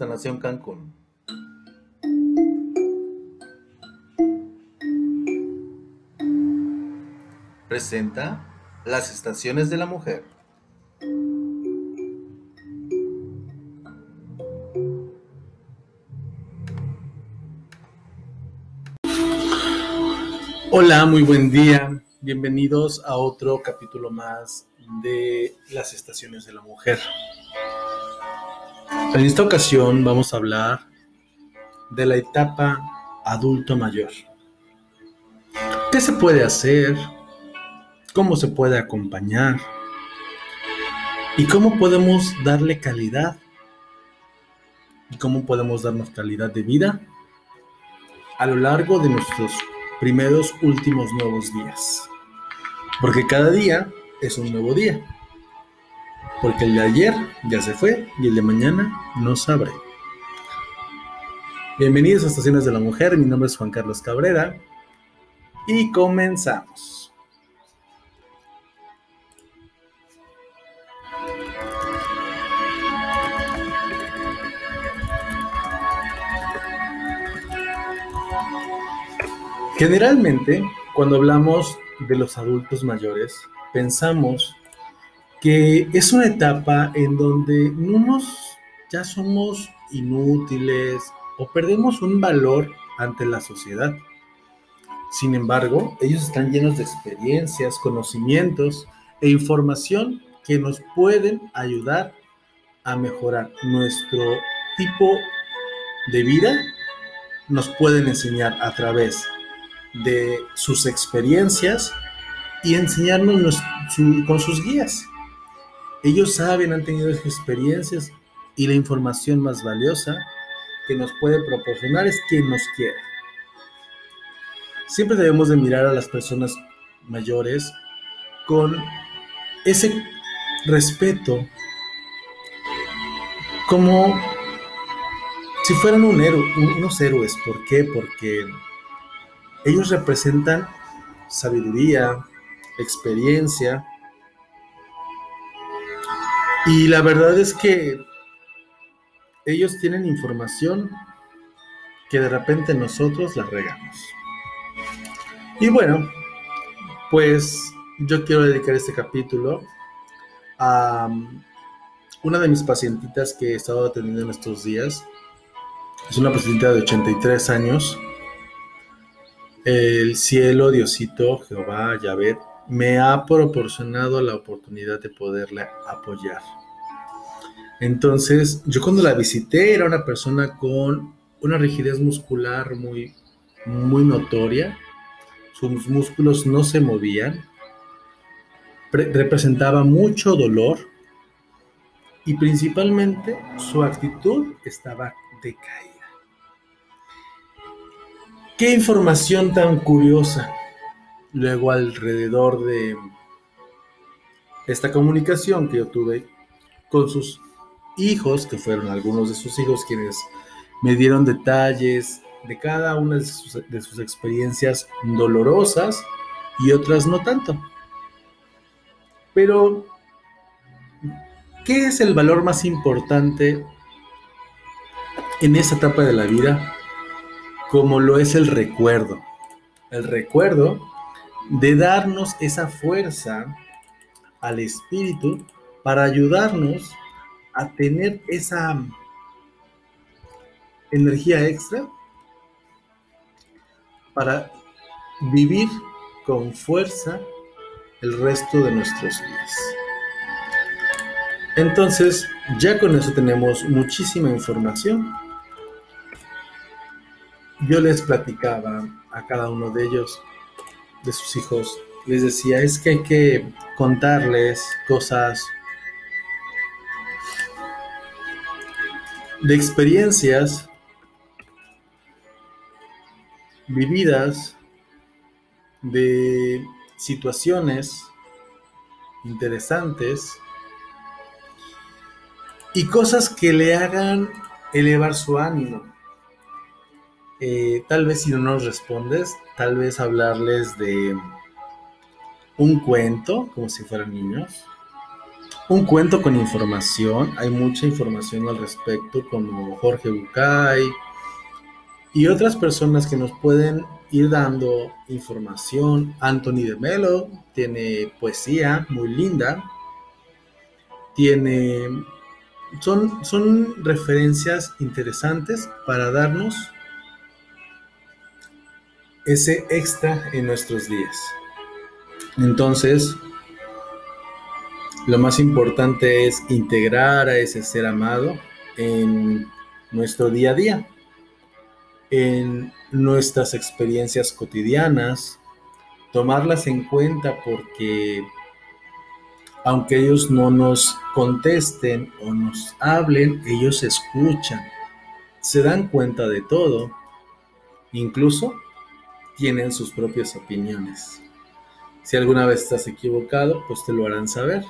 Sanación Cancún. Presenta las estaciones de la mujer. Hola, muy buen día. Bienvenidos a otro capítulo más de las estaciones de la mujer. En esta ocasión vamos a hablar de la etapa adulto mayor. ¿Qué se puede hacer? ¿Cómo se puede acompañar? ¿Y cómo podemos darle calidad? ¿Y cómo podemos darnos calidad de vida a lo largo de nuestros primeros últimos nuevos días? Porque cada día es un nuevo día porque el de ayer ya se fue y el de mañana no sabré. Bienvenidos a Estaciones de la Mujer, mi nombre es Juan Carlos Cabrera y comenzamos. Generalmente, cuando hablamos de los adultos mayores, pensamos que es una etapa en donde no nos, ya somos inútiles o perdemos un valor ante la sociedad. Sin embargo, ellos están llenos de experiencias, conocimientos e información que nos pueden ayudar a mejorar nuestro tipo de vida, nos pueden enseñar a través de sus experiencias y enseñarnos con sus guías. Ellos saben, han tenido experiencias y la información más valiosa que nos puede proporcionar es quien nos quiere. Siempre debemos de mirar a las personas mayores con ese respeto como si fueran unos héroes. ¿Por qué? Porque ellos representan sabiduría, experiencia, y la verdad es que ellos tienen información que de repente nosotros la regamos. Y bueno, pues yo quiero dedicar este capítulo a um, una de mis pacientitas que he estado atendiendo en estos días. Es una pacientita de 83 años. El cielo, Diosito, Jehová, Yahvé, me ha proporcionado la oportunidad de poderla apoyar. Entonces, yo cuando la visité era una persona con una rigidez muscular muy, muy notoria. Sus músculos no se movían. representaba mucho dolor. Y principalmente su actitud estaba decaída. Qué información tan curiosa. Luego alrededor de esta comunicación que yo tuve con sus hijos, que fueron algunos de sus hijos quienes me dieron detalles de cada una de sus, experiencias dolorosas y otras no tanto. Pero, ¿qué es el valor más importante en esa etapa de la vida? Como lo es el recuerdo. El recuerdo de darnos esa fuerza al espíritu para ayudarnos a tener esa energía extra para vivir con fuerza el resto de nuestros días. Entonces, ya con eso tenemos muchísima información. Yo les platicaba a cada uno de ellos de sus hijos, les decía, es que hay que contarles cosas de experiencias vividas, de situaciones interesantes y cosas que le hagan elevar su ánimo. Eh, tal vez si no nos respondes, tal vez hablarles de un cuento, como si fueran niños, un cuento con información. Hay mucha información al respecto, como Jorge Bucay y otras personas que nos pueden ir dando información. Anthony de Melo tiene poesía muy linda. Tiene. Son, son referencias interesantes para darnos ese extra en nuestros días. Entonces, lo más importante es integrar a ese ser amado en nuestro día a día, en nuestras experiencias cotidianas, tomarlas en cuenta porque aunque ellos no nos contesten o nos hablen, ellos escuchan, se dan cuenta de todo, incluso tienen sus propias opiniones. Si alguna vez estás equivocado, pues te lo harán saber.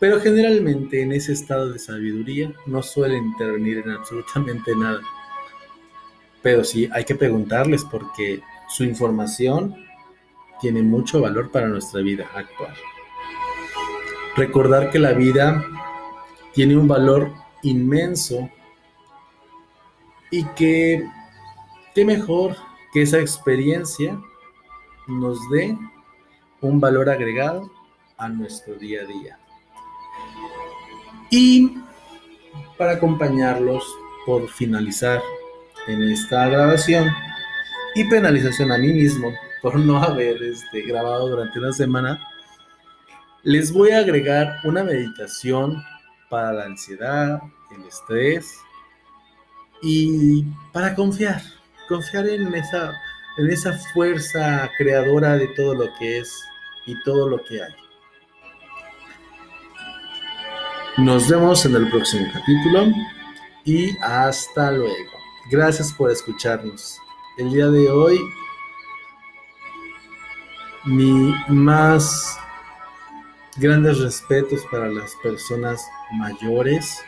Pero generalmente en ese estado de sabiduría no suelen intervenir en absolutamente nada. Pero sí hay que preguntarles porque su información tiene mucho valor para nuestra vida actual. Recordar que la vida tiene un valor inmenso y que qué mejor que esa experiencia nos dé un valor agregado a nuestro día a día. Y para acompañarlos por finalizar en esta grabación y penalización a mí mismo por no haber este, grabado durante una semana, les voy a agregar una meditación para la ansiedad, el estrés y para confiar, confiar en esa, en esa fuerza creadora de todo lo que es y todo lo que hay. Nos vemos en el próximo capítulo y hasta luego. Gracias por escucharnos. El día de hoy, mi más grandes respetos para las personas mayores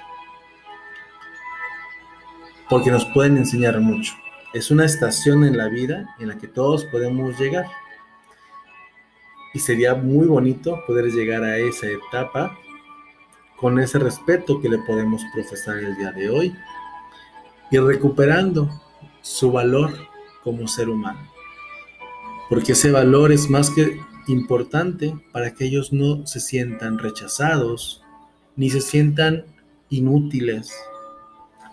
porque nos pueden enseñar mucho. Es una estación en la vida en la que todos podemos llegar. Y sería muy bonito poder llegar a esa etapa con ese respeto que le podemos profesar el día de hoy y recuperando su valor como ser humano. Porque ese valor es más que importante para que ellos no se sientan rechazados ni se sientan inútiles.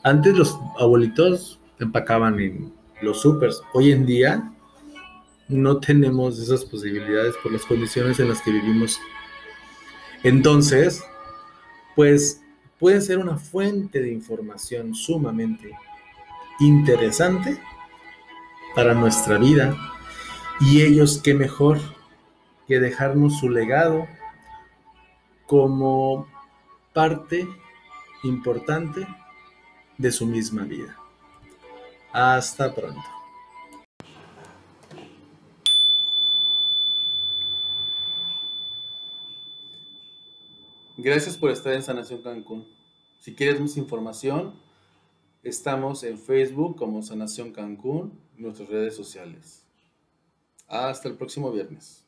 Antes los abuelitos empacaban en los supers. Hoy en día no tenemos esas posibilidades por las condiciones en las que vivimos. Entonces, pues pueden ser una fuente de información sumamente interesante para nuestra vida y ellos qué mejor que dejarnos su legado como parte importante de su misma vida. Hasta pronto. Gracias por estar en Sanación Cancún. Si quieres más información, estamos en Facebook como Sanación Cancún, nuestras redes sociales. Hasta el próximo viernes.